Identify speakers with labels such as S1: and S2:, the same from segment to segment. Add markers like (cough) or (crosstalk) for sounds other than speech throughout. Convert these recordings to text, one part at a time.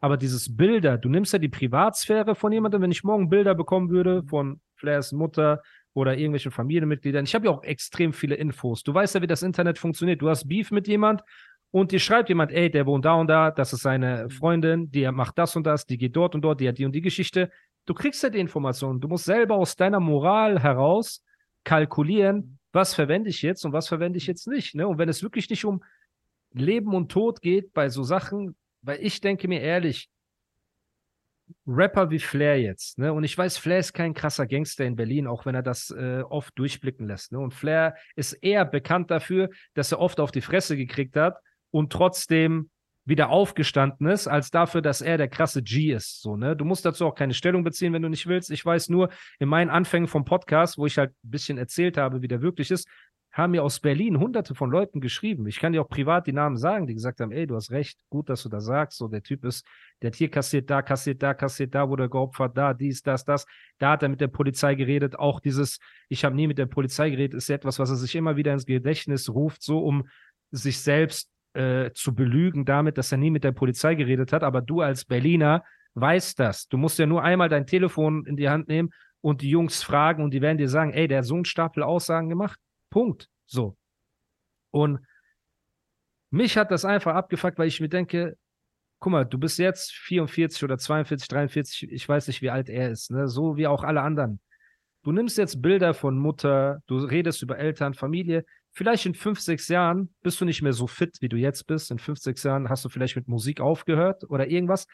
S1: Aber dieses Bilder, du nimmst ja die Privatsphäre von jemandem, wenn ich morgen Bilder bekommen würde von Flairs Mutter oder irgendwelchen Familienmitgliedern. Ich habe ja auch extrem viele Infos. Du weißt ja, wie das Internet funktioniert. Du hast Beef mit jemand und dir schreibt jemand, ey, der wohnt da und da, das ist seine Freundin, die macht das und das, die geht dort und dort, die hat die und die Geschichte. Du kriegst ja die Informationen. Du musst selber aus deiner Moral heraus kalkulieren, was verwende ich jetzt und was verwende ich jetzt nicht. Ne? Und wenn es wirklich nicht um Leben und Tod geht bei so Sachen, weil ich denke mir ehrlich, Rapper wie Flair jetzt, ne? Und ich weiß, Flair ist kein krasser Gangster in Berlin, auch wenn er das äh, oft durchblicken lässt. Ne? Und Flair ist eher bekannt dafür, dass er oft auf die Fresse gekriegt hat und trotzdem wieder aufgestanden ist, als dafür, dass er der krasse G ist. So, ne? Du musst dazu auch keine Stellung beziehen, wenn du nicht willst. Ich weiß nur, in meinen Anfängen vom Podcast, wo ich halt ein bisschen erzählt habe, wie der wirklich ist, haben mir aus Berlin hunderte von Leuten geschrieben. Ich kann dir auch privat die Namen sagen, die gesagt haben, ey, du hast recht, gut, dass du das sagst. So, der Typ ist, der hat hier kassiert, da kassiert, da kassiert, da wurde er geopfert, da, dies, das, das. Da hat er mit der Polizei geredet. Auch dieses, ich habe nie mit der Polizei geredet, ist etwas, was er sich immer wieder ins Gedächtnis ruft, so um sich selbst äh, zu belügen damit, dass er nie mit der Polizei geredet hat. Aber du als Berliner weißt das. Du musst ja nur einmal dein Telefon in die Hand nehmen und die Jungs fragen und die werden dir sagen, ey, der hat so einen Stapel Aussagen gemacht. Punkt. So. Und mich hat das einfach abgefuckt, weil ich mir denke, guck mal, du bist jetzt 44 oder 42, 43, ich weiß nicht, wie alt er ist, ne? so wie auch alle anderen. Du nimmst jetzt Bilder von Mutter, du redest über Eltern, Familie. Vielleicht in fünf, sechs Jahren bist du nicht mehr so fit, wie du jetzt bist. In fünf, sechs Jahren hast du vielleicht mit Musik aufgehört oder irgendwas.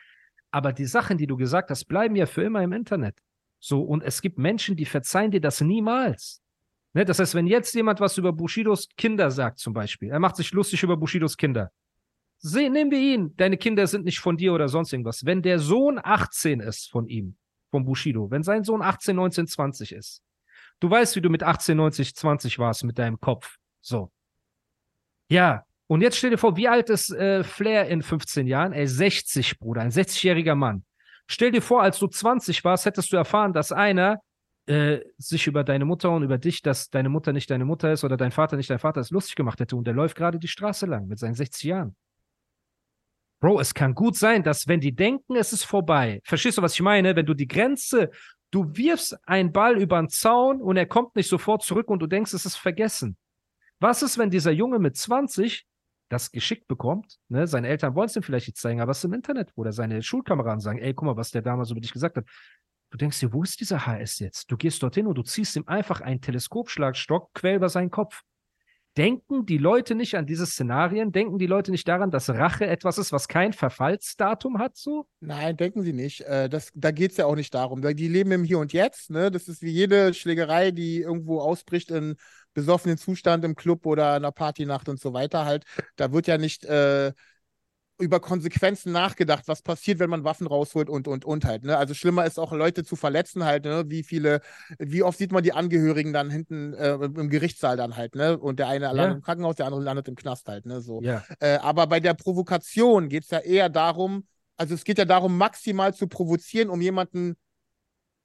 S1: Aber die Sachen, die du gesagt hast, bleiben ja für immer im Internet. So, und es gibt Menschen, die verzeihen dir das niemals. Ne, das heißt, wenn jetzt jemand was über Bushidos Kinder sagt, zum Beispiel, er macht sich lustig über Bushidos Kinder. Seh, nehmen wir ihn. Deine Kinder sind nicht von dir oder sonst irgendwas. Wenn der Sohn 18 ist von ihm, von Bushido, wenn sein Sohn 18, 19, 20 ist, du weißt, wie du mit 18, 19, 20 warst mit deinem Kopf. So. Ja. Und jetzt stell dir vor, wie alt ist äh, Flair in 15 Jahren? Ey, 60, Bruder, ein 60-jähriger Mann. Stell dir vor, als du 20 warst, hättest du erfahren, dass einer äh, sich über deine Mutter und über dich, dass deine Mutter nicht deine Mutter ist oder dein Vater nicht dein Vater ist, lustig gemacht hätte und der läuft gerade die Straße lang mit seinen 60 Jahren. Bro, es kann gut sein, dass wenn die denken, es ist vorbei, verstehst du, was ich meine? Wenn du die Grenze, du wirfst einen Ball über den Zaun und er kommt nicht sofort zurück und du denkst, es ist vergessen. Was ist, wenn dieser Junge mit 20 das geschickt bekommt? Ne? Seine Eltern wollen es ihm vielleicht nicht zeigen, aber es ist im Internet, wo seine Schulkameraden sagen, ey, guck mal, was der damals über dich gesagt hat. Du denkst dir, wo ist dieser HS jetzt? Du gehst dorthin und du ziehst ihm einfach einen Teleskopschlagstock quer über seinen Kopf. Denken die Leute nicht an diese Szenarien? Denken die Leute nicht daran, dass Rache etwas ist, was kein Verfallsdatum hat? So?
S2: Nein, denken sie nicht. Äh, das, da geht es ja auch nicht darum. Die leben im Hier und Jetzt. Ne? Das ist wie jede Schlägerei, die irgendwo ausbricht in besoffenen Zustand im Club oder einer Partynacht und so weiter. Halt, da wird ja nicht äh, über Konsequenzen nachgedacht, was passiert, wenn man Waffen rausholt und und und halt. Ne? Also schlimmer ist auch Leute zu verletzen halt. Ne? Wie viele, wie oft sieht man die Angehörigen dann hinten äh, im Gerichtssaal dann halt. Ne? Und der eine landet ja. im Krankenhaus, der andere landet im Knast halt. Ne? So. Ja. Äh, aber bei der Provokation geht es ja eher darum, also es geht ja darum, maximal zu provozieren, um jemanden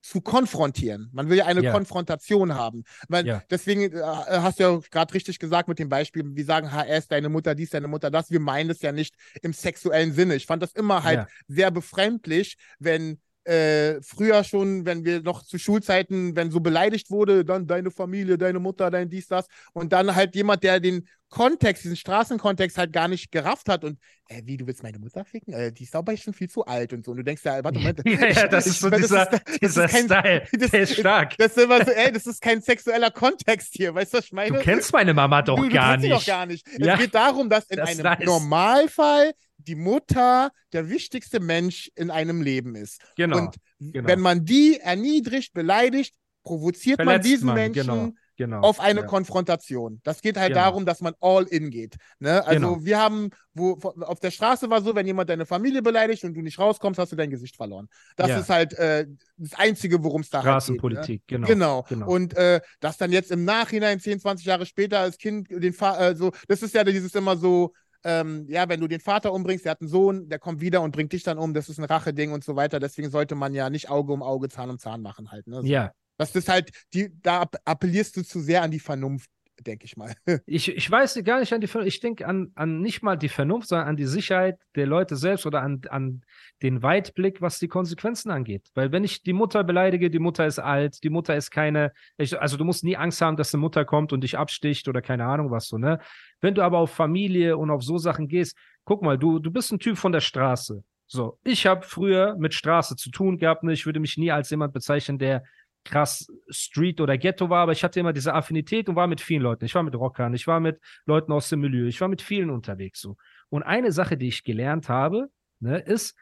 S2: zu konfrontieren. Man will ja eine ja. Konfrontation haben. Weil ja. Deswegen äh, hast du ja gerade richtig gesagt mit dem Beispiel, wir sagen HS, deine Mutter dies, deine Mutter das. Wir meinen es ja nicht im sexuellen Sinne. Ich fand das immer halt ja. sehr befremdlich, wenn äh, früher schon, wenn wir noch zu Schulzeiten, wenn so beleidigt wurde, dann deine Familie, deine Mutter, dein dies, das. Und dann halt jemand, der den Kontext, diesen Straßenkontext halt gar nicht gerafft hat und, äh, wie, du willst meine Mutter ficken? Äh, die ist aber schon viel zu alt und so. Und du denkst ja, warte, Moment. (laughs)
S1: ja, ja, das ist so dieser, das ist, dieser kein, Style, (laughs) das, der ist stark.
S2: Das ist immer so, ey, das ist kein sexueller Kontext hier, weißt du, was ich meine?
S1: Du kennst meine Mama doch
S2: du,
S1: gar
S2: du
S1: nicht.
S2: doch gar nicht. Ja. Es geht darum, dass in das einem nice. Normalfall die Mutter der wichtigste Mensch in einem Leben ist.
S1: Genau.
S2: Und
S1: genau.
S2: wenn man die erniedrigt, beleidigt, provoziert Verletzt man diesen man, Menschen genau
S1: genau.
S2: auf eine
S1: ja.
S2: Konfrontation. Das geht halt
S1: Genau.
S2: darum, dass man all in geht. Ne? Also
S1: Genau.
S2: wir haben, wo auf der Straße war so, wenn jemand deine Familie beleidigt und du nicht rauskommst, hast du dein Gesicht verloren. Das
S1: Ja.
S2: ist halt äh, das Einzige, worum es da halt geht. Ne?
S1: Straßenpolitik, genau.
S2: Genau.
S1: genau.
S2: Und äh, dass dann jetzt im Nachhinein, 10, 20 Jahre später, als Kind den Vater, äh, so, das ist ja dieses immer so, ähm, ja, wenn du den Vater umbringst, der hat einen Sohn, der kommt wieder und bringt dich dann um, das ist ein Racheding und so weiter. Deswegen sollte man ja nicht Auge um Auge, Zahn um Zahn machen halt. Ne? So.
S1: ja,
S2: Das ist halt, die, da app- appellierst du zu sehr an die Vernunft, denke ich mal. (laughs)
S1: ich, ich weiß gar nicht an die Vernunft, ich denke an, an nicht mal die Vernunft, sondern an die Sicherheit der Leute selbst oder an, an den Weitblick, was die Konsequenzen angeht. Weil wenn ich die Mutter beleidige, die Mutter ist alt, die Mutter ist keine, ich, also du musst nie Angst haben, dass eine Mutter kommt und dich absticht oder keine Ahnung was so, ne? Wenn du aber auf Familie und auf so Sachen gehst, guck mal, du, du bist ein Typ von der Straße. So, ich habe früher mit Straße zu tun gehabt, ne? Ich würde mich nie als jemand bezeichnen, der krass Street oder Ghetto war, aber ich hatte immer diese Affinität und war mit vielen Leuten. Ich war mit Rockern, ich war mit Leuten aus dem Milieu, ich war mit vielen unterwegs so. Und eine Sache, die ich gelernt habe, ne, ist,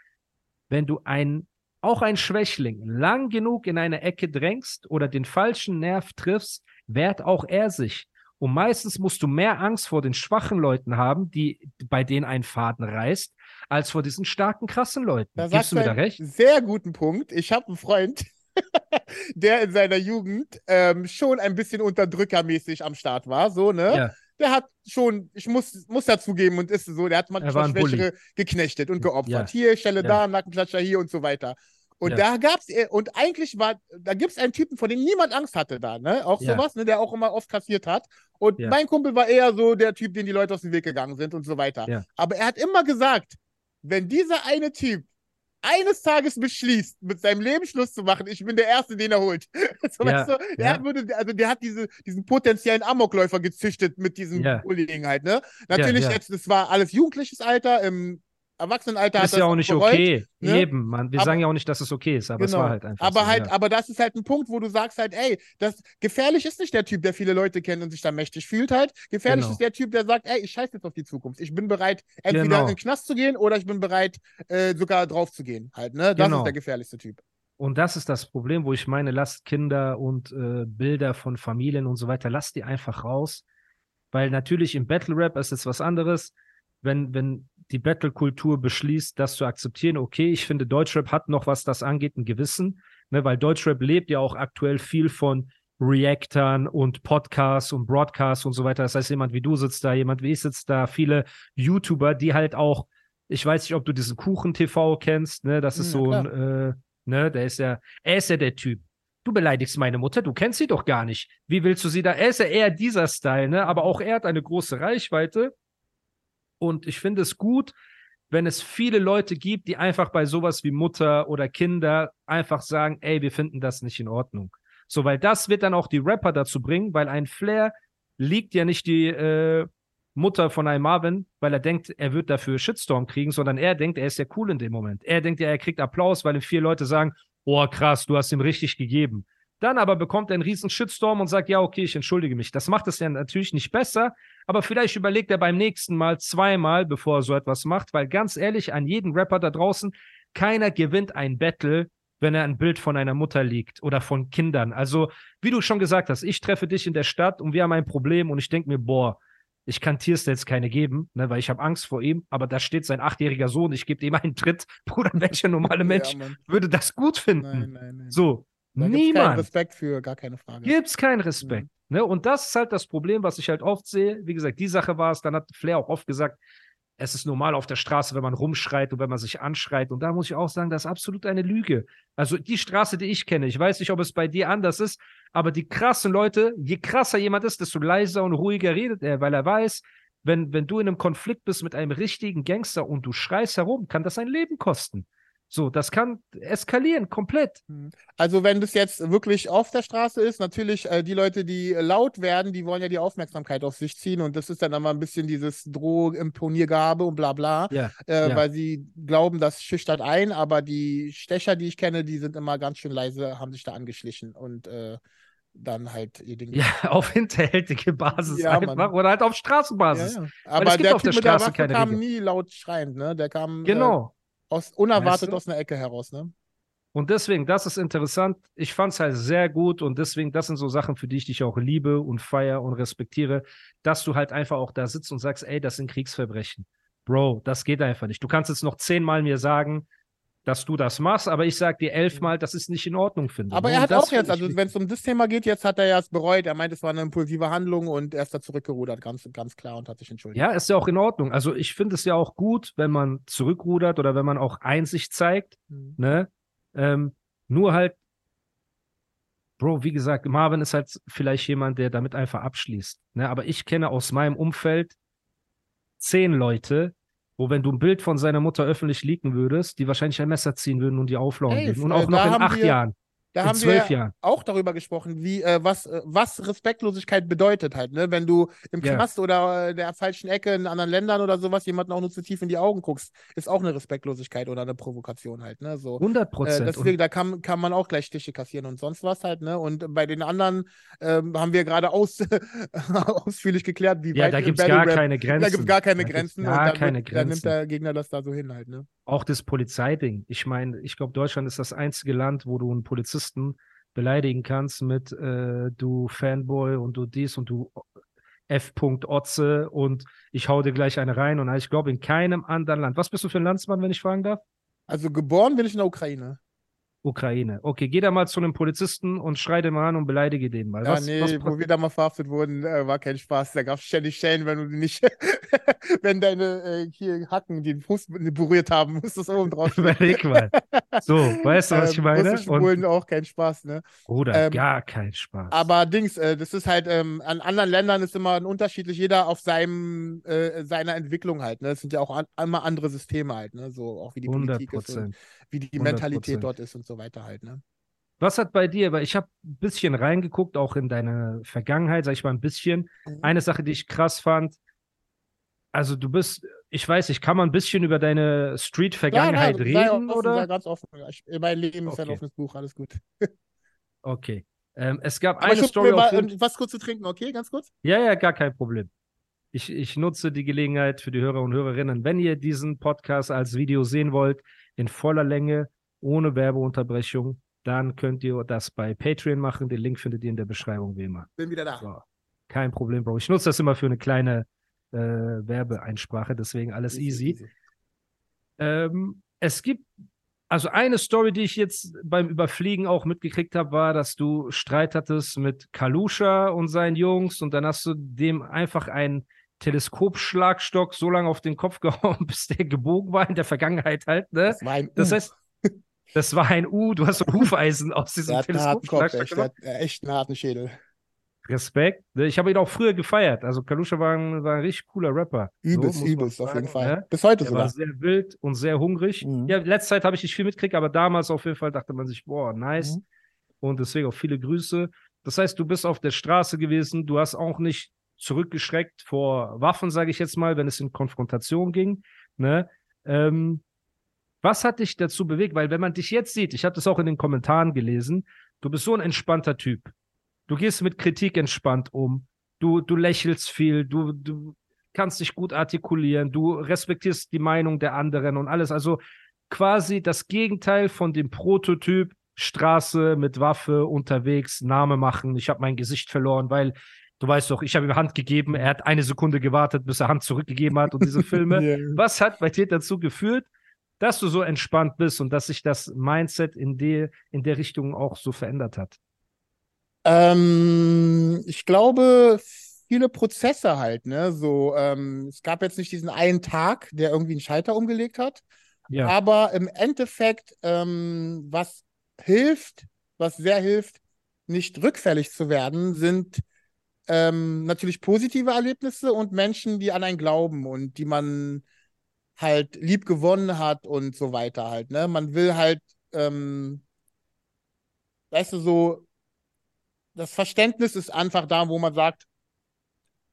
S1: wenn du ein, auch ein Schwächling lang genug in eine Ecke drängst oder den falschen Nerv triffst, wehrt auch er sich. Und meistens musst du mehr Angst vor den schwachen Leuten haben, die bei denen ein Faden reißt, als vor diesen starken, krassen Leuten.
S2: Da
S1: Gibst du mir da recht?
S2: Sehr guten Punkt. Ich habe einen Freund, (laughs) der in seiner Jugend ähm, schon ein bisschen unterdrückermäßig am Start war, so, ne?
S1: Ja.
S2: Der hat schon, ich muss, muss ja zugeben und ist so, der hat manchmal. Schwächere geknechtet und geopfert.
S1: Ja.
S2: Hier, Stelle
S1: Ja.
S2: da, Nackenklatscher hier und so weiter. Und
S1: Ja.
S2: da gab's, äh, und eigentlich war, da gibt's einen Typen, vor dem niemand Angst hatte da, ne? Auch
S1: Ja.
S2: sowas, ne? Der auch immer oft kassiert hat. Und
S1: Ja.
S2: mein Kumpel war eher so der Typ, den die Leute aus dem Weg gegangen sind und so weiter. Aber er hat immer gesagt, wenn dieser eine Typ eines Tages beschließt, mit seinem Leben Schluss zu machen, ich bin der Erste, den er holt. (laughs) so, weißt du, der würde, also der hat diese, diesen potenziellen Amokläufer gezüchtet mit diesem
S1: Ja.
S2: Bullying halt, ne? Natürlich jetzt, das war alles jugendliches Alter, im Erwachsenenalter
S1: ist ja auch
S2: es
S1: nicht
S2: bereut.
S1: okay.
S2: ne?
S1: Eben, Mann. Wir
S2: Aber-
S1: sagen ja auch nicht, dass es okay ist, aber es
S2: Genau.
S1: war halt einfach
S2: aber
S1: so,
S2: halt,
S1: ja.
S2: aber das ist halt ein Punkt, wo du sagst halt, ey, das gefährlich ist nicht der Typ, der viele Leute kennt und sich da mächtig fühlt halt. Gefährlich
S1: Genau.
S2: ist der Typ, der sagt, ey, ich scheiße jetzt auf die Zukunft. Ich bin bereit, entweder
S1: Genau.
S2: in den Knast zu gehen oder ich bin bereit, äh, sogar drauf zu gehen halt, ne? Das
S1: Genau.
S2: ist der gefährlichste Typ.
S1: Und das ist das Problem, wo ich meine, lasst Kinder und äh, Bilder von Familien und so weiter, lasst die einfach raus. Weil natürlich im Battle Rap ist es was anderes. Wenn, wenn die Battle-Kultur beschließt, das zu akzeptieren, okay, ich finde, Deutschrap hat noch, was das angeht, ein Gewissen, ne, weil Deutschrap lebt ja auch aktuell viel von Reactern und Podcasts und Broadcasts und so weiter. Das heißt, jemand wie du sitzt da, jemand wie ich sitzt da, viele YouTuber, die halt auch, ich weiß nicht, ob du diesen Kuchen-TV kennst, ne, das ist
S2: Hm,
S1: so
S2: ja,
S1: ein, äh, ne, der ist ja, er ist ja der Typ. Du beleidigst meine Mutter, du kennst sie doch gar nicht. Wie willst du sie da? Er ist ja eher dieser Style, ne? Aber auch er hat eine große Reichweite. Und ich finde es gut, wenn es viele Leute gibt, die einfach bei sowas wie Mutter oder Kinder einfach sagen, ey, wir finden das nicht in Ordnung. So, weil das wird dann auch die Rapper dazu bringen, weil ein Flair liegt ja nicht die äh, Mutter von einem Marvin, weil er denkt, er wird dafür Shitstorm kriegen, sondern er denkt, er ist ja cool in dem Moment. Er denkt ja, er kriegt Applaus, weil ihm vier Leute sagen, oh krass, du hast ihm richtig gegeben. Dann aber bekommt er einen riesen Shitstorm und sagt, ja, okay, ich entschuldige mich. Das macht es ja natürlich nicht besser, aber vielleicht überlegt er beim nächsten Mal zweimal, bevor er so etwas macht, weil ganz ehrlich, an jeden Rapper da draußen, keiner gewinnt ein Battle, wenn er ein Bild von einer Mutter liegt oder von Kindern. Also, wie du schon gesagt hast, ich treffe dich in der Stadt und wir haben ein Problem und ich denke mir, boah, ich kann Tiers jetzt keine geben, ne, weil ich habe Angst vor ihm, aber da steht sein achtjähriger Sohn, ich gebe ihm einen Tritt. (laughs) Bruder, welcher normale Mensch
S2: Ja,
S1: würde das gut finden?
S2: Nein, nein, nein.
S1: So,
S2: Da gibt's keinen
S1: niemand
S2: Respekt für, gar keine Frage.
S1: gibt's keinen Respekt. Ne? Und das ist halt das Problem, was ich halt oft sehe. Wie gesagt, die Sache war es, dann hat Flair auch oft gesagt, es ist normal auf der Straße, wenn man rumschreit und wenn man sich anschreit. Und da muss ich auch sagen, das ist absolut eine Lüge. Also die Straße, die ich kenne, ich weiß nicht, ob es bei dir anders ist, aber die krassen Leute, je krasser jemand ist, desto leiser und ruhiger redet er, weil er weiß, wenn, wenn du in einem Konflikt bist mit einem richtigen Gangster und du schreist herum, kann das ein Leben kosten. So, das kann eskalieren, komplett.
S2: Also wenn das jetzt wirklich auf der Straße ist, natürlich äh, die Leute, die äh, laut werden, die wollen ja die Aufmerksamkeit auf sich ziehen und das ist dann immer ein bisschen dieses Droh-Imponiergabe und bla bla,
S1: Ja,
S2: äh,
S1: ja.
S2: weil sie glauben, das schüchtert ein, aber die Stecher, die ich kenne, die sind immer ganz schön leise, haben sich da angeschlichen und äh, dann halt ihr Ding.
S1: Ja, (laughs) auf hinterhältige Basis
S2: Ja,
S1: einfach
S2: Mann.
S1: oder halt auf
S2: Ja,
S1: Straßenbasis.
S2: ja.
S1: es
S2: Aber der
S1: auf
S2: Typ
S1: der
S2: mit der
S1: Straße
S2: Waffe kam
S1: Regel.
S2: nie laut schreiend, ne? Der kam äh,
S1: Genau.
S2: Aus unerwartet
S1: Weißt du?
S2: aus einer Ecke heraus, ne?
S1: Und deswegen, das ist interessant. Ich fand es halt sehr gut und deswegen, das sind so Sachen, für die ich dich auch liebe und feier und respektiere, dass du halt einfach auch da sitzt und sagst, ey, das sind Kriegsverbrechen. Bro, das geht einfach nicht. Du kannst jetzt noch zehnmal mir sagen, dass du das machst, aber ich sag dir elfmal, dass es nicht in Ordnung finde.
S2: Aber er hat
S1: das
S2: auch jetzt, also wenn es um das Thema geht, jetzt hat er ja es bereut. Er meint, es war eine impulsive Handlung und er ist da zurückgerudert, ganz, ganz klar und hat sich entschuldigt.
S1: Ja, ist ja auch in Ordnung. Also ich finde es ja auch gut, wenn man zurückrudert oder wenn man auch Einsicht zeigt,
S2: Mhm.
S1: ne? Ähm, nur halt, Bro, wie gesagt, Marvin ist halt vielleicht jemand, der damit einfach abschließt. Ne? Aber ich kenne aus meinem Umfeld zehn Leute, wo wenn du ein Bild von seiner Mutter öffentlich leaken würdest, die wahrscheinlich ein Messer ziehen würden und die auflauern
S2: Ey,
S1: würden. Und
S2: äh,
S1: auch noch in acht
S2: wir-
S1: Jahren,
S2: Da
S1: in
S2: haben wir
S1: Jahren.
S2: auch darüber gesprochen, wie, äh, was, äh, was Respektlosigkeit bedeutet halt, ne? Wenn du im
S1: Ja.
S2: Knast oder äh, der falschen Ecke in anderen Ländern oder sowas jemanden auch nur zu tief in die Augen guckst, ist auch eine Respektlosigkeit oder eine Provokation halt, ne? So.
S1: 100
S2: Äh,
S1: Prozent.
S2: deswegen, da kann, kann man auch gleich Stiche kassieren und sonst was halt, ne? Und bei den anderen ähm, haben wir gerade aus, (laughs) ausführlich geklärt, wie
S1: ja,
S2: weit
S1: da gibt es gar keine Grenzen.
S2: Da gibt es gar keine
S1: Da
S2: Grenzen
S1: Gar keine
S2: wird, dann nimmt
S1: Grenzen.
S2: der Gegner das da so hin halt, ne?
S1: Auch das Polizeiding. Ich meine, ich glaube, Deutschland ist das einzige Land, wo du einen Polizisten beleidigen kannst mit äh, du Fanboy und du dies und du F. Otze und ich hau dir gleich eine rein. Und ich glaube, in keinem anderen Land. Was bist du für ein Landsmann, wenn ich fragen darf?
S2: Also geboren bin ich in der Ukraine.
S1: Ukraine. Okay, geh da mal zu einem Polizisten und schrei den mal an und beleidige den mal.
S2: Ja,
S1: was,
S2: nee,
S1: was
S2: wo wir da mal verhaftet wurden, äh, war kein Spaß. Da gab es ständig Schellen, wenn du nicht, (laughs) wenn deine äh, hier Hacken den Fuß berührt haben, (laughs) musstest du oben drauf.
S1: Überleg mal. So, weißt du, was ich
S2: Ähm,
S1: meine?
S2: russische
S1: Und,
S2: auch kein Spaß, ne?
S1: Bruder,
S2: ähm,
S1: gar kein Spaß.
S2: Aber Dings, äh, das ist halt, ähm, an anderen Ländern ist immer unterschiedlich, jeder auf seinem, äh, seiner Entwicklung halt, ne? Es sind ja auch an, immer andere Systeme halt, ne? So auch wie die
S1: 100
S2: Politik ist und. Wie die
S1: 100%.
S2: Mentalität dort ist und so weiter halt, ne?
S1: Was hat bei dir, weil ich habe ein bisschen reingeguckt, auch in deine Vergangenheit, sag ich mal ein bisschen.
S2: Mhm.
S1: Eine Sache, die ich krass fand, also du bist, ich weiß nicht, kann man ein bisschen über deine Street-Vergangenheit
S2: sei
S1: reden,
S2: offen, Sei
S1: oder?
S2: ganz offen. Ich, mein Leben ist ein
S1: Okay.
S2: offenes Buch, alles gut.
S1: Okay. Ähm, es gab
S2: Aber
S1: eine Story
S2: mir mal ähm, was kurz zu trinken, okay? Ganz kurz?
S1: Ja, ja, gar kein Problem. Ich, ich nutze die Gelegenheit für die Hörer und Hörerinnen, wenn ihr diesen Podcast als Video sehen wollt, in voller Länge, ohne Werbeunterbrechung, dann könnt ihr das bei Patreon machen. Den Link findet ihr in der Beschreibung, wie immer.
S2: Bin wieder da.
S1: So, kein Problem, Bro. Ich nutze das immer für eine kleine äh, Werbeeinsprache, deswegen alles easy. Ähm, es gibt, also eine Story, die ich jetzt beim Überfliegen auch mitgekriegt habe, war, dass du Streit hattest mit Kalusha und seinen Jungs und dann hast du dem einfach einen Teleskopschlagstock so lange auf den Kopf (laughs) gehauen, bis der gebogen war in der Vergangenheit halt, ne?
S2: Das war ein
S1: Das
S2: U.
S1: heißt, das war ein U, du hast so ein Hufeisen aus diesem Teleskopschlagstock
S2: echt, der hat äh, echt einen harten Schädel.
S1: Respekt. Ne, Ich habe ihn auch früher gefeiert. Also Kalusha war ein, war ein richtig cooler Rapper.
S2: Übelst,
S1: man
S2: übelst, auf jeden Fall.
S1: ne?
S2: Bis heute
S1: war
S2: sogar.
S1: sehr wild und sehr hungrig.
S2: Mhm.
S1: Ja, letzte Zeit habe ich nicht viel mitgekriegt, aber damals auf jeden Fall dachte man sich, boah, nice.
S2: Mhm.
S1: Und deswegen auch viele Grüße. Das heißt, du bist auf der Straße gewesen, du hast auch nicht zurückgeschreckt vor Waffen, sage ich jetzt mal, wenn es in Konfrontation ging. Ne? Ähm, was hat dich dazu bewegt? Weil wenn man dich jetzt sieht, ich habe das auch in den Kommentaren gelesen, du bist so ein entspannter Typ. Du gehst mit Kritik entspannt um. Du, du lächelst viel, du, du kannst dich gut artikulieren, du respektierst die Meinung der anderen und alles. Also quasi das Gegenteil von dem Prototyp Straße mit Waffe unterwegs, Name machen. Ich habe mein Gesicht verloren, weil du weißt doch, ich habe ihm Hand gegeben, er hat eine Sekunde gewartet, bis er Hand zurückgegeben hat und diese Filme. (laughs)
S2: Ja.
S1: Was hat bei dir dazu geführt, dass du so entspannt bist und dass sich das Mindset in, der in der Richtung auch so verändert hat?
S2: Ähm, ich glaube, viele Prozesse halt, ne? So, ähm, es gab jetzt nicht diesen einen Tag, der irgendwie einen Schalter umgelegt hat.
S1: Ja,
S2: Aber im Endeffekt, ähm, was hilft, was sehr hilft, nicht rückfällig zu werden, sind ähm, natürlich positive Erlebnisse und Menschen, die an einen glauben und die man halt lieb gewonnen hat und so weiter halt, ne? Man will halt, ähm, weißt du, so, das Verständnis ist einfach da, wo man sagt,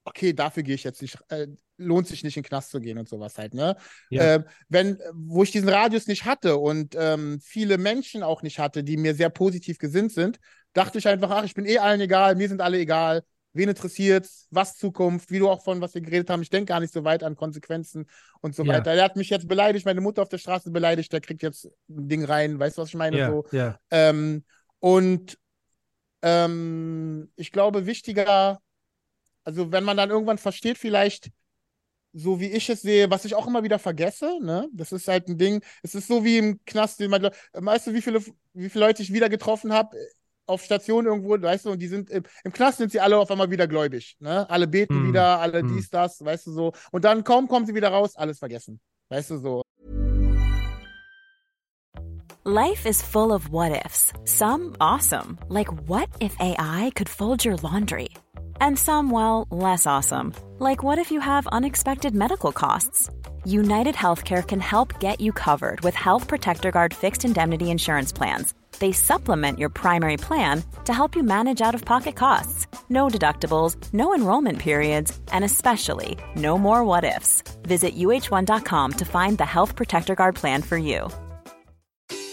S2: okay, dafür gehe ich jetzt nicht, äh, lohnt sich nicht in den Knast zu gehen und sowas halt, ne?
S1: Ja.
S2: Ähm, wenn, wo ich diesen Radius nicht hatte und ähm, viele Menschen auch nicht hatte, die mir sehr positiv gesinnt sind, dachte ich einfach, ach, ich bin eh allen egal, mir sind alle egal. Wen interessiert's, was Zukunft, wie du auch von was wir geredet haben. Ich denke gar nicht so weit an Konsequenzen und so
S1: Ja.
S2: weiter. Der hat mich jetzt beleidigt, meine Mutter auf der Straße beleidigt, der kriegt jetzt ein Ding rein, weißt du, was ich meine?
S1: Ja,
S2: So.
S1: ja.
S2: Ähm, und ähm, ich glaube, wichtiger, also wenn man dann irgendwann versteht, vielleicht, so wie ich es sehe, was ich auch immer wieder vergesse, ne? Das ist halt ein Ding. Es ist so wie im Knast, den man, weißt du, wie viele, wie viele Leute ich wieder getroffen habe auf Station irgendwo, weißt du, und die sind im, im Knast sind sie alle auf einmal wieder gläubig, ne? Alle beten
S1: Hm,
S2: wieder, alle
S1: hm.
S2: dies, das, weißt du so. Und dann kaum kommen sie wieder raus, alles vergessen. Weißt du so.
S3: Life is full of what ifs. Some awesome, like what if AI could fold your laundry? And some, well, less awesome, like what if you have unexpected medical costs? United Healthcare can help get you covered with Health Protector Guard fixed indemnity insurance plans. They supplement your primary plan to help you manage out of pocket costs. No deductibles, no enrollment periods, and especially no more what ifs. Visit uh1.com to find the Health Protector Guard plan for you.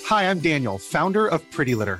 S4: Hi, I'm Daniel, founder of Pretty Litter.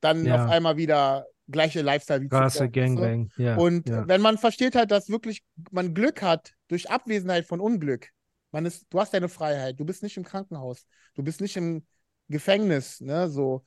S2: Dann
S1: Ja.
S2: auf einmal wieder gleiche Lifestyle wie
S1: Krasse? Gangbang. Ja.
S2: Und
S1: ja.
S2: wenn man versteht halt, dass wirklich man Glück hat durch Abwesenheit von Unglück, man ist, du hast deine Freiheit, du bist nicht im Krankenhaus, du bist nicht im Gefängnis, ne, so.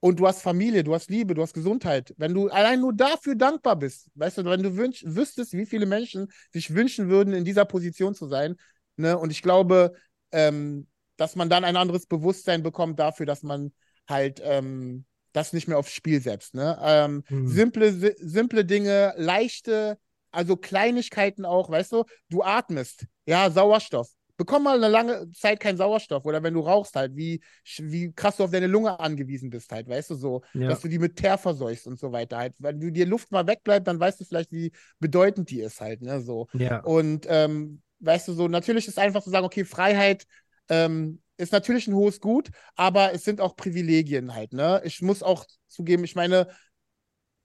S2: Und du hast Familie, du hast Liebe, du hast Gesundheit. Wenn du allein nur dafür dankbar bist, weißt du, wenn du wünsch, wüsstest, wie viele Menschen sich wünschen würden, in dieser Position zu sein, ne, und ich glaube, ähm, dass man dann ein anderes Bewusstsein bekommt dafür, dass man halt ähm, das nicht mehr aufs Spiel setzt, ne. Ähm,
S1: Hm.
S2: simple, si- simple Dinge, leichte, also Kleinigkeiten auch, weißt du, du atmest, ja, Sauerstoff. Bekomm mal eine lange Zeit keinen Sauerstoff oder wenn du rauchst halt, wie, wie krass du auf deine Lunge angewiesen bist halt, weißt du, so,
S1: Ja.
S2: dass du die mit Teer verseuchst und so weiter halt. Wenn du dir Luft mal wegbleibt, dann weißt du vielleicht, wie bedeutend die ist halt, ne, so.
S1: ja.
S2: Und ähm, weißt du, so natürlich ist einfach zu sagen, okay, Freiheit ähm, ist natürlich ein hohes Gut, aber es sind auch Privilegien halt, ne? Ich muss auch zugeben, ich meine,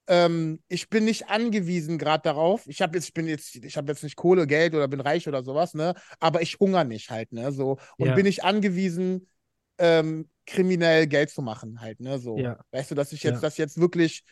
S2: ähm, ich bin nicht angewiesen gerade darauf. Ich habe jetzt, ich bin jetzt, ich habe jetzt nicht Kohle, Geld oder bin reich oder sowas, ne? Aber ich hungere nicht halt, ne? So und
S1: Ja.
S2: bin nicht angewiesen, ähm, kriminell Geld zu machen halt, ne? So,
S1: Ja.
S2: weißt du, dass ich jetzt,
S1: Ja.
S2: dass jetzt wirklich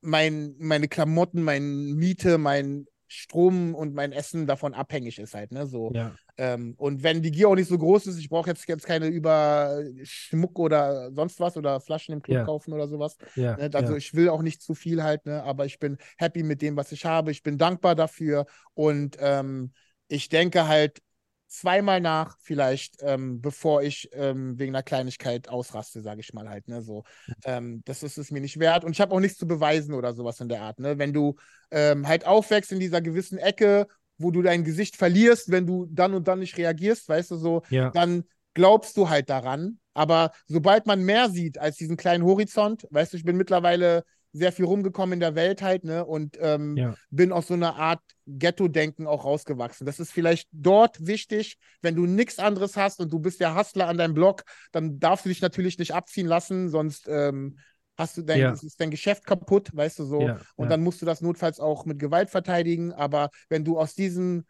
S2: mein, meine Klamotten, meine Miete, mein Strom und mein Essen davon abhängig ist halt, ne? So.
S1: ja.
S2: Ähm, und wenn die Gier auch nicht so groß ist, ich brauche jetzt, jetzt keine über Schmuck oder sonst was oder Flaschen im Club
S1: Ja.
S2: kaufen oder sowas.
S1: ja.
S2: Ne? Also ich will auch nicht zu viel halt, ne? aber ich bin happy mit dem, was ich habe. Ich bin dankbar dafür und ähm, ich denke halt zweimal nach, vielleicht, ähm, bevor ich ähm, wegen einer Kleinigkeit ausraste, sage ich mal halt. Ne? So, ähm, das ist es mir nicht wert und ich habe auch nichts zu beweisen oder sowas in der Art. Ne? Wenn du ähm, halt aufwächst in dieser gewissen Ecke, wo du dein Gesicht verlierst, wenn du dann und dann nicht reagierst, weißt du so,
S1: ja.
S2: dann glaubst du halt daran. Aber sobald man mehr sieht als diesen kleinen Horizont, weißt du, ich bin mittlerweile sehr viel rumgekommen in der Welt halt, ne? Und ähm,
S1: Ja.
S2: bin aus so einer Art Ghetto-Denken auch rausgewachsen. Das ist vielleicht dort wichtig, wenn du nichts anderes hast und du bist der Hustler an deinem Blog, dann darfst du dich natürlich nicht abziehen lassen, sonst ähm, hast du dein,
S1: Ja.
S2: ist dein Geschäft kaputt, weißt du so.
S1: Ja,
S2: Und dann musst du das notfalls auch mit Gewalt verteidigen. Aber wenn du aus diesem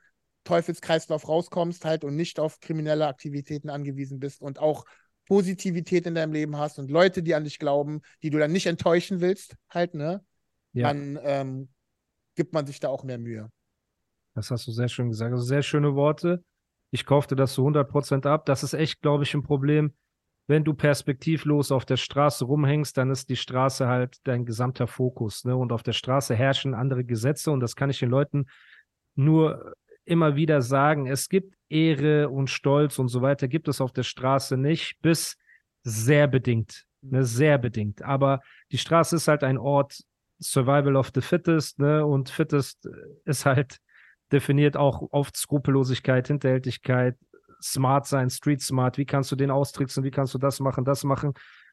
S2: Teufelskreislauf rauskommst halt und nicht auf kriminelle Aktivitäten angewiesen bist und auch Positivität in deinem Leben hast und Leute, die an dich glauben, die du dann nicht enttäuschen willst, halt, ne?
S1: Ja.
S2: Dann ähm, gibt man sich da auch mehr Mühe.
S1: Das hast du sehr schön gesagt. Also sehr schöne Worte. Ich kaufte das zu 100% ab. Das ist echt, glaube ich, ein Problem. Wenn du perspektivlos auf der Straße rumhängst, dann ist die Straße halt dein gesamter Fokus. Ne? Und auf der Straße herrschen andere Gesetze. Und das kann ich den Leuten nur immer wieder sagen. Es gibt Ehre und Stolz und so weiter, gibt es auf der Straße nicht, bis sehr bedingt. Ne? Sehr bedingt. Aber die Straße ist halt ein Ort, Survival of the Fittest, ne? Und Fittest äh, ist halt definiert auch auf Skrupellosigkeit, Hinterhältigkeit, smart sein, street smart. Wie kannst du den austricksen? Wie kannst du das machen, das machen?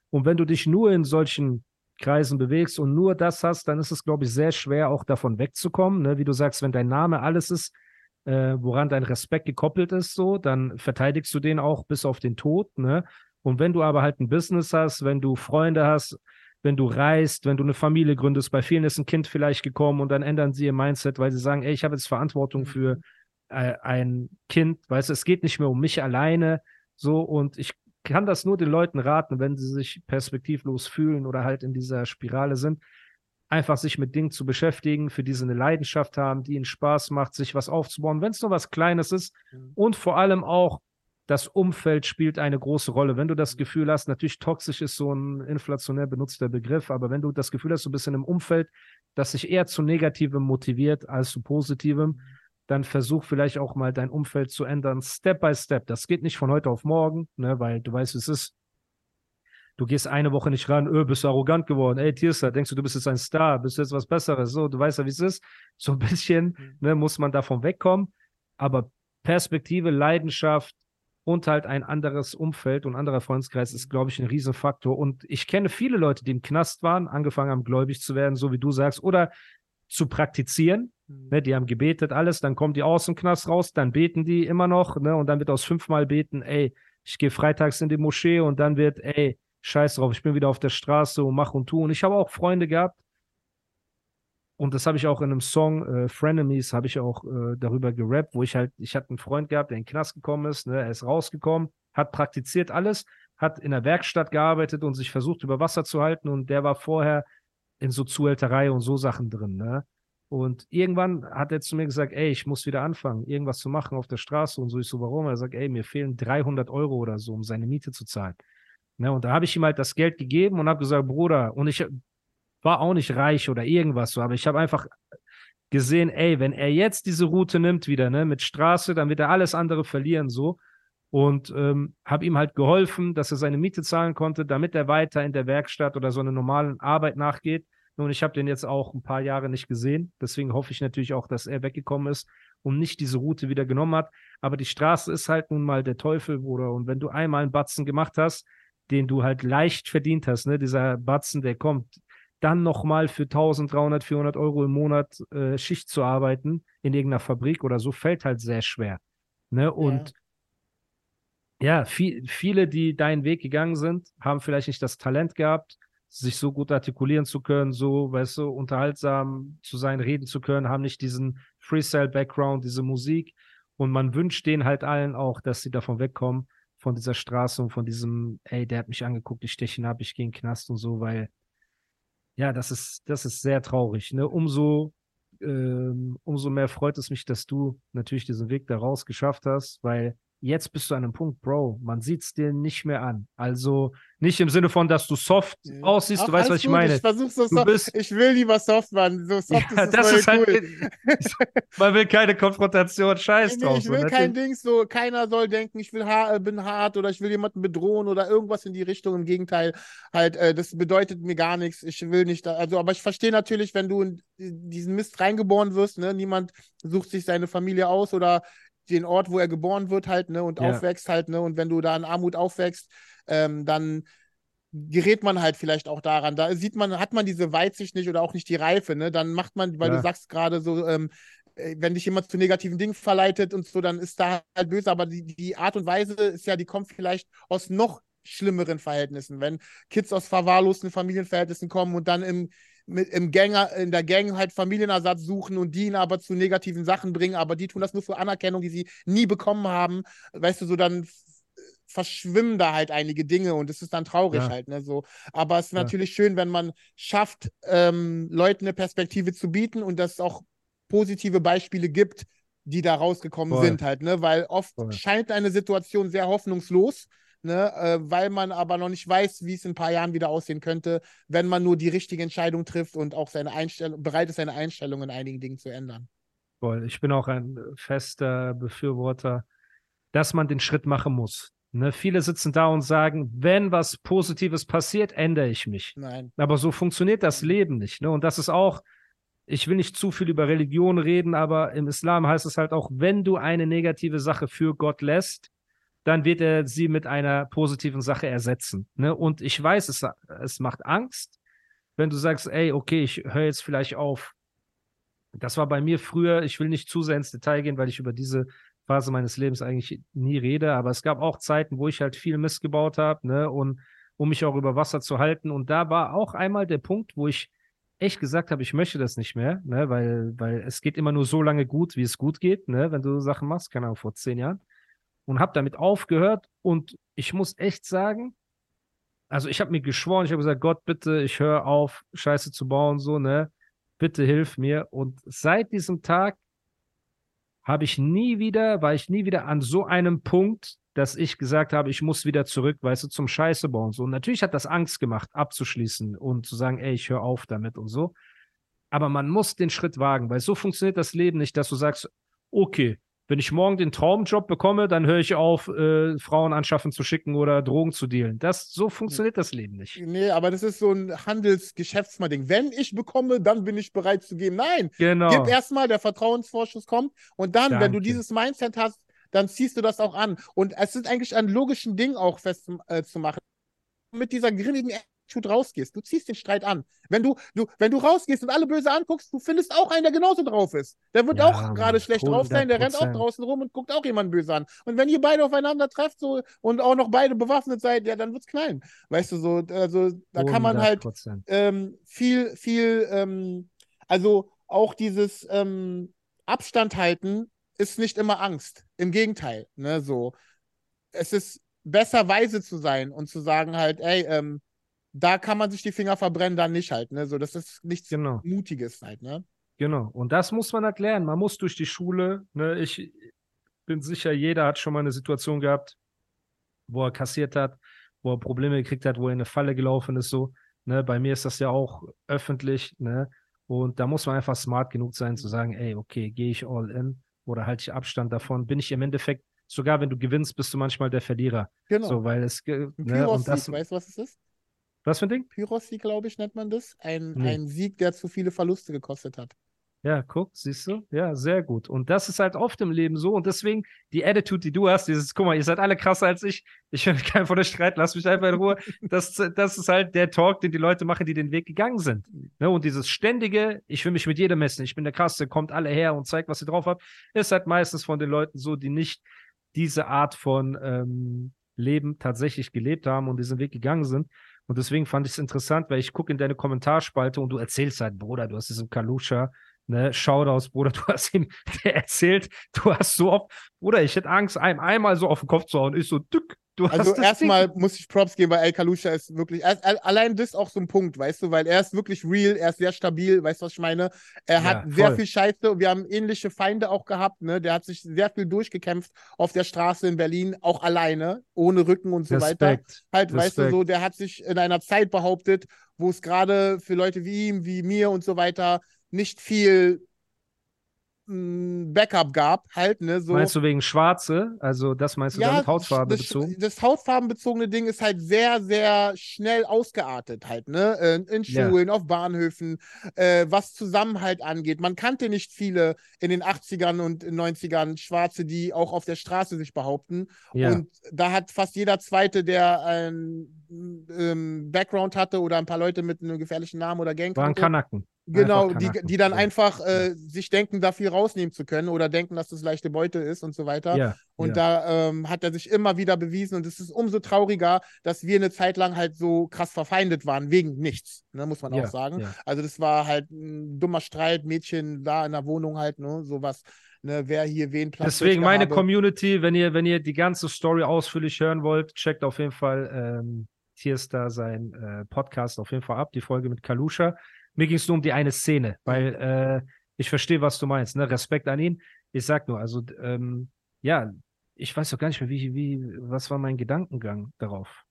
S1: Und wenn du dich nur in solchen Kreisen bewegst und nur das hast, dann ist es, glaube ich, sehr schwer, auch davon wegzukommen. Ne? Wie du sagst, wenn dein Name alles ist, äh, woran dein Respekt gekoppelt ist, so, dann verteidigst du den auch bis auf den Tod. Ne? Und wenn du aber halt ein Business hast, wenn du Freunde hast, wenn du reist, wenn du eine Familie gründest, bei vielen ist ein Kind vielleicht gekommen und dann ändern sie ihr Mindset, weil sie sagen, ey, ich habe jetzt Verantwortung für äh, ein Kind, weißt du, es geht nicht mehr um mich alleine, so und ich kann das nur den Leuten raten, wenn sie sich perspektivlos fühlen oder halt in dieser Spirale sind, einfach sich mit Dingen zu beschäftigen, für die sie eine Leidenschaft haben, die ihnen Spaß macht, sich was aufzubauen, wenn es nur was Kleines ist
S2: Mhm.
S1: und vor allem auch das Umfeld spielt eine große Rolle. Wenn du das Gefühl hast, natürlich toxisch ist so ein inflationär benutzter Begriff, aber wenn du das Gefühl hast, du bist in einem Umfeld, das sich eher zu Negativem motiviert als zu Positivem, dann versuch vielleicht auch mal dein Umfeld zu ändern, Step by Step. Das geht nicht von heute auf morgen, ne, weil du weißt, wie es ist. Du gehst eine Woche nicht ran, öh, bist du arrogant geworden. Ey, Tierster, denkst du, du bist jetzt ein Star, bist du jetzt was Besseres? So, du weißt ja, wie es ist. So ein bisschen ne, muss man davon wegkommen. Aber Perspektive, Leidenschaft und halt ein anderes Umfeld und anderer Freundeskreis ist, glaube ich, ein Riesenfaktor. Und ich kenne viele Leute, die im Knast waren, angefangen haben, gläubig zu werden, so wie du sagst, oder zu praktizieren. Ne, die haben gebetet, alles, dann kommen die aus dem Knast raus, dann beten die immer noch, ne, und dann wird aus fünfmal beten, ey, ich gehe freitags in die Moschee und dann wird, ey, scheiß drauf, ich bin wieder auf der Straße und mach und tu. Und ich habe auch Freunde gehabt, und das habe ich auch in einem Song, äh, Frenemies, habe ich auch äh, darüber gerappt, wo ich halt, ich hatte einen Freund gehabt, der in den Knast gekommen ist, ne, er ist rausgekommen, hat praktiziert alles, hat in der Werkstatt gearbeitet und sich versucht, über Wasser zu halten und der war vorher in so Zuhälterei und so Sachen drin, ne? Und irgendwann hat er zu mir gesagt, ey, ich muss wieder anfangen, irgendwas zu machen auf der Straße und so. Ich so, warum? Er sagt, ey, mir fehlen 300 Euro oder so, um seine Miete zu zahlen. Ne? Und da habe ich ihm halt das Geld gegeben und habe gesagt, Bruder, und ich war auch nicht reich oder irgendwas so, aber ich habe einfach gesehen, ey, wenn er jetzt diese Route nimmt wieder, ne, mit Straße, dann wird er alles andere verlieren, so. Und ähm, habe ihm halt geholfen, dass er seine Miete zahlen konnte, damit er weiter in der Werkstatt oder so einer normalen Arbeit nachgeht. Nun, ich habe den jetzt auch ein paar Jahre nicht gesehen. Deswegen hoffe ich natürlich auch, dass er weggekommen ist und nicht diese Route wieder genommen hat. Aber die Straße ist halt nun mal der Teufel, Bruder. Und wenn du einmal einen Batzen gemacht hast, den du halt leicht verdient hast, ne, dieser Batzen, der kommt, dann nochmal für 1300, 400 Euro im Monat äh, Schicht zu arbeiten in irgendeiner Fabrik oder so, fällt halt sehr schwer. Ne? Und ja, viel, viele, die deinen Weg gegangen sind, haben vielleicht nicht das Talent gehabt, sich so gut artikulieren zu können, so, weißt du, unterhaltsam zu sein, reden zu können, haben nicht diesen Freestyle-Background, diese Musik. Und man wünscht denen halt allen auch, dass sie davon wegkommen, von dieser Straße und von diesem, ey, der hat mich angeguckt, ich steche ihn ab, ich gehe in den Knast und so, weil, ja, das ist, das ist sehr traurig. Ne? Umso, ähm, umso mehr freut es mich, dass du natürlich diesen Weg daraus geschafft hast, weil jetzt bist du an einem Punkt, Bro, man sieht es dir nicht mehr an. Also nicht im Sinne von, dass du soft aussiehst,
S2: Ach,
S1: du weißt, was ich meine.
S2: Ich so soft.
S1: bist-
S2: Ich will lieber soft, Mann. So soft
S1: Ja,
S2: ist
S1: das
S2: voll
S1: ist halt,
S2: cool. (laughs)
S1: man will keine Konfrontation, scheiß
S2: Nee,
S1: drauf.
S2: ich
S1: so,
S2: will
S1: ne?
S2: kein Ding, so keiner soll denken, ich will ha bin hart oder ich will jemanden bedrohen oder irgendwas in die Richtung. Im Gegenteil, halt, äh, das bedeutet mir gar nichts. Ich will nicht, da, also, aber ich verstehe natürlich, wenn du in diesen Mist reingeboren wirst, ne, niemand sucht sich seine Familie aus oder den Ort, wo er geboren wird, halt, ne, und
S1: Ja.
S2: aufwächst halt, ne, und wenn du da in Armut aufwächst, ähm, dann gerät man halt vielleicht auch daran. Da sieht man, hat man diese Weitsicht nicht oder auch nicht die Reife, ne? Dann macht man, weil
S1: Ja.
S2: du sagst gerade so, ähm, äh, wenn dich jemand zu negativen Dingen verleitet und so, dann ist da halt böse. Aber die, die Art und Weise ist ja, die kommt vielleicht aus noch schlimmeren Verhältnissen. Wenn Kids aus verwahrlosten Familienverhältnissen kommen und dann im, mit, im Gänger, in der Gang halt Familienersatz suchen und die ihn aber zu negativen Sachen bringen, aber die tun das nur für Anerkennung, die sie nie bekommen haben. Weißt du, so dann verschwimmen da halt einige Dinge und es ist dann traurig
S1: Ja.
S2: halt, ne, so. Aber es ist
S1: Ja.
S2: natürlich schön, wenn man schafft, ähm, Leuten eine Perspektive zu bieten und dass es auch positive Beispiele gibt, die da rausgekommen
S1: Voll.
S2: sind halt, ne, weil oft
S1: Voll.
S2: scheint eine Situation sehr hoffnungslos, ne, äh, weil man aber noch nicht weiß, wie es in ein paar Jahren wieder aussehen könnte, wenn man nur die richtige Entscheidung trifft und auch seine Einstellung, bereit ist, seine Einstellung in einigen Dingen zu ändern.
S1: Voll. Ich bin auch ein fester Befürworter, dass man den Schritt machen muss. Ne? Viele sitzen da und sagen, wenn was Positives passiert, ändere ich mich.
S2: Nein.
S1: Aber so funktioniert das Leben nicht. Ne? Und das ist auch, ich will nicht zu viel über Religion reden, aber im Islam heißt es halt auch, wenn du eine negative Sache für Gott lässt, dann wird er sie mit einer positiven Sache ersetzen. Ne? Und ich weiß, es, es macht Angst, wenn du sagst, ey, okay, ich höre jetzt vielleicht auf. Das war bei mir früher, ich will nicht zu sehr ins Detail gehen, weil ich über diese Phase meines Lebens eigentlich nie rede, aber es gab auch Zeiten, wo ich halt viel Mist gebaut habe, ne, und um mich auch über Wasser zu halten. Und da war auch einmal der Punkt, wo ich echt gesagt habe, ich möchte das nicht mehr, ne, weil, weil es geht immer nur so lange gut, wie es gut geht, ne, wenn du Sachen machst, keine Ahnung, vor zehn Jahren. Und habe damit aufgehört und ich muss echt sagen, also ich habe mir geschworen, ich habe gesagt, Gott, bitte, ich höre auf, Scheiße zu bauen, so, ne, bitte hilf mir. Und seit diesem Tag habe ich nie wieder, war ich nie wieder an so einem Punkt, dass ich gesagt habe, ich muss wieder zurück, weißt du, zum Scheiße bauen. So, und natürlich hat das Angst gemacht, abzuschließen und zu sagen, ey, ich höre auf damit und so. Aber man muss den Schritt wagen, weil so funktioniert das Leben nicht, dass du sagst, okay, wenn ich morgen den Traumjob bekomme, dann höre ich auf, äh, Frauen anschaffen zu schicken oder Drogen zu dealen. Das, so funktioniert das Leben nicht.
S2: Nee, aber das ist so ein Handelsgeschäftsmann-Ding. Wenn ich bekomme, dann bin ich bereit zu geben. Nein,
S1: genau.
S2: gib erstmal, der Vertrauensvorschuss kommt und dann,
S1: Danke.
S2: wenn du dieses Mindset hast, dann ziehst du das auch an. Und es ist eigentlich ein logischen Ding auch festzumachen. Äh, mit dieser grimmigen rausgehst. Du ziehst den Streit an. Wenn du, du, wenn du rausgehst und alle böse anguckst, du findest auch einen, der genauso drauf ist. Der wird
S1: Ja,
S2: auch gerade schlecht drauf sein, der rennt auch
S1: 100%.
S2: draußen rum und guckt auch jemanden böse an. Und wenn ihr beide aufeinander trefft so, und auch noch beide bewaffnet seid, ja, dann wird's knallen. Weißt du, so, also da kann man halt
S1: 100%.
S2: ähm, viel, viel, ähm, also auch dieses ähm, Abstand halten ist nicht immer Angst. Im Gegenteil, ne, so. Es ist besser, weise zu sein und zu sagen halt, ey, ähm, da kann man sich die Finger verbrennen, dann nicht halt, ne, so. Das ist nichts
S1: Genau.
S2: Mutiges halt, ne.
S1: Genau. Und das muss man erklären. Man muss durch die Schule. Ne? Ich bin sicher, jeder hat schon mal eine Situation gehabt, wo er kassiert hat, wo er Probleme gekriegt hat, wo er in eine Falle gelaufen ist. So. Ne? Bei mir ist das ja auch öffentlich. Ne? Und da muss man einfach smart genug sein, zu sagen, ey, okay, gehe ich all in oder halte ich Abstand davon? Bin ich im Endeffekt, sogar wenn du gewinnst, bist du manchmal der Verlierer.
S2: Genau.
S1: So, weil es, ne? und das,
S2: weißt du, was es ist?
S1: Was für ein Ding?
S2: Pyrrhus-Sieg, glaube ich, nennt man das. Ein,
S1: Nee.
S2: ein Sieg, der zu viele Verluste gekostet hat.
S1: Ja, guck, siehst du? Ja, sehr gut. Und das ist halt oft im Leben so. Und deswegen die Attitude, die du hast, dieses, guck mal, ihr seid alle krasser als ich. Ich will (laughs) keinen von der Streit, lass mich einfach in Ruhe. Das, das ist halt der Talk, den die Leute machen, die den Weg gegangen sind. Ne? Und dieses ständige, ich will mich mit jedem messen, ich bin der Krasse, kommt alle her und zeigt, was ihr drauf habt, ist halt meistens von den Leuten so, die nicht diese Art von ähm, Leben tatsächlich gelebt haben und diesen Weg gegangen sind. Und deswegen fand ich es interessant, weil ich gucke in deine Kommentarspalte und du erzählst halt, Bruder, du hast diesen Kalusha, ne, Shoutouts, Bruder, du (laughs) hast ihm der erzählt, du hast so oft, Bruder, ich hätte Angst, einem einmal so auf den Kopf zu hauen. Ich so, dück, du
S2: Also erstmal muss ich Props geben, weil El Kalusha ist wirklich, er, er, allein das ist auch so ein Punkt, weißt du, weil er ist wirklich real, er ist sehr stabil, weißt du, was ich meine? Er
S1: Ja,
S2: hat sehr
S1: voll.
S2: viel Scheiße und wir haben ähnliche Feinde auch gehabt, ne? Der hat sich sehr viel durchgekämpft auf der Straße in Berlin, auch alleine, ohne Rücken und so weiter.
S1: Respekt.
S2: Halt, weißt du,
S1: Respekt.
S2: so, der hat sich in einer Zeit behauptet, wo es gerade für Leute wie ihm, wie mir und so weiter nicht viel Backup gab, halt, ne? So.
S1: Meinst du wegen Schwarze? Also das meinst du damit Hautfarbe
S2: das,
S1: bezogen?
S2: Das hautfarbenbezogene Ding ist halt sehr, sehr schnell ausgeartet halt, ne? In
S1: Ja.
S2: Schulen, auf Bahnhöfen, äh, was Zusammenhalt angeht. Man kannte nicht viele in den 80ern und 90ern Schwarze, die auch auf der Straße sich behaupten.
S1: Ja.
S2: Und da hat fast jeder Zweite, der einen ähm, Background hatte oder ein paar Leute mit einem gefährlichen Namen oder Gang
S1: Waren Kanaken.
S2: Genau, die, die dann einfach äh, sich denken, da viel rausnehmen zu können oder denken, dass das leichte Beute ist und so weiter.
S1: Ja.
S2: Und
S1: ja.
S2: da ähm, hat er sich immer wieder bewiesen und es ist umso trauriger, dass wir eine Zeit lang halt so krass verfeindet waren, wegen nichts, ne, muss man auch sagen. Also das war halt ein dummer Streit, Mädchen da in der Wohnung halt, ne, sowas, ne, wer hier wen Platz
S1: Deswegen meine
S2: habe.
S1: Community, wenn ihr, wenn ihr die ganze Story ausführlich hören wollt, checkt auf jeden Fall ähm, Tierstar sein äh, Podcast auf jeden Fall ab, die Folge mit Kalusha. Mir ging es nur um die eine Szene, weil äh, ich verstehe, was du meinst. Ne? Respekt an ihn. Ich sag nur, also ähm, ja, ich weiß doch gar nicht mehr, wie, wie, was war mein Gedankengang darauf?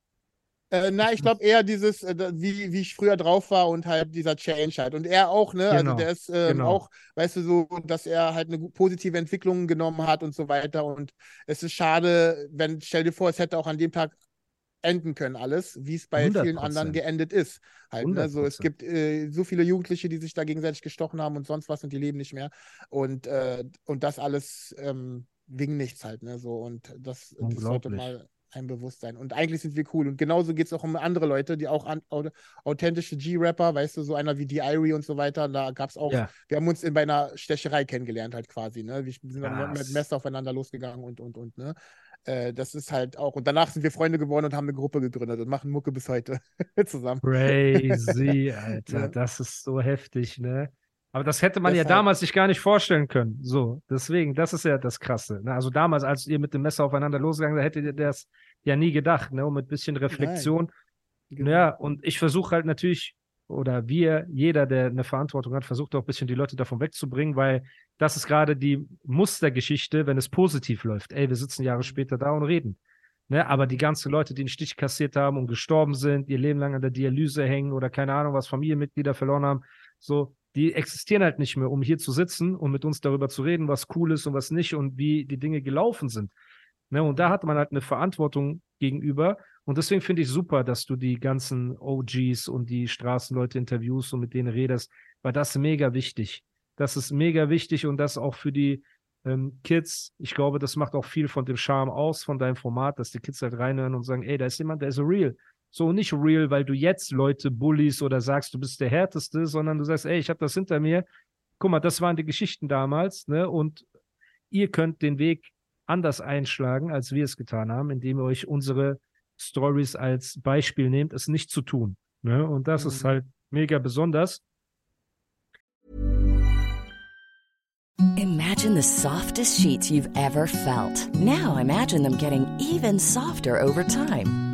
S2: Äh, na, ich glaube eher dieses, äh, wie, wie ich früher drauf war und halt dieser Change halt. Und er auch, ne?
S1: Genau,
S2: Also der ist ähm,
S1: genau.
S2: auch, weißt du, so, dass er halt eine positive Entwicklung genommen hat und so weiter. Und es ist schade, wenn, stell dir vor, es hätte auch an dem Tag enden können, alles, wie es bei vielen
S1: 100%.
S2: anderen geendet ist. Halt, ne? So, es
S1: 100%.
S2: gibt äh, so viele Jugendliche, die sich da gegenseitig gestochen haben und sonst was und die leben nicht mehr. Und, äh, und das alles ähm, wegen nichts halt, ne? So, und das, das sollte mal ein Bewusstsein. Und eigentlich sind wir cool. Und genauso geht es auch um andere Leute, die auch an, authentische G-Rapper, weißt du, so einer wie Diary und so weiter. Da gab es auch, ja. wir haben uns in, bei einer Stecherei kennengelernt, halt quasi. Ne? Wir sind dann mit Messer aufeinander losgegangen und, und, und. Ne? Äh, das ist halt auch. Und danach sind wir Freunde geworden und haben eine Gruppe gegründet und machen Mucke bis heute (laughs) zusammen.
S1: Crazy, Alter. (laughs) Ja. Das ist so heftig, ne? Aber das hätte man Deshalb. ja damals sich gar nicht vorstellen können. So, deswegen, das ist ja das Krasse. Ne? Also damals, als ihr mit dem Messer aufeinander losgegangen seid, hättet ihr das ja nie gedacht, ne? Und mit ein bisschen Reflexion. Genau. Ja, und ich versuche halt natürlich, oder wir, jeder, der eine Verantwortung hat, versucht auch ein bisschen die Leute davon wegzubringen, weil das ist gerade die Mustergeschichte, wenn es positiv läuft. Ey, wir sitzen Jahre später da und reden. Ne, aber die ganzen Leute, die einen Stich kassiert haben und gestorben sind, ihr Leben lang an der Dialyse hängen oder keine Ahnung, was Familienmitglieder verloren haben, so, die existieren halt nicht mehr, um hier zu sitzen und mit uns darüber zu reden, was cool ist und was nicht und wie die Dinge gelaufen sind. Ne, und da hat man halt eine Verantwortung gegenüber. Und deswegen finde ich super, dass du die ganzen OGs und die Straßenleute interviewst und mit denen redest, weil das mega wichtig. Das ist mega wichtig und das auch für die ähm, Kids. Ich glaube, das macht auch viel von dem Charme aus, von deinem Format, dass die Kids halt reinhören und sagen, ey, da ist jemand, der ist real. So nicht real, weil du jetzt Leute bullies oder sagst, du bist der Härteste, sondern du sagst, ey, ich habe das hinter mir. Guck mal, das waren die Geschichten damals, ne? Und ihr könnt den Weg anders einschlagen, als wir es getan haben, indem ihr euch unsere Stories als Beispiel nehmt, es nicht zu tun. Ne? Und das mhm. ist halt mega besonders.
S5: Imagine the softest sheets you've ever felt. Now imagine them getting even softer over time.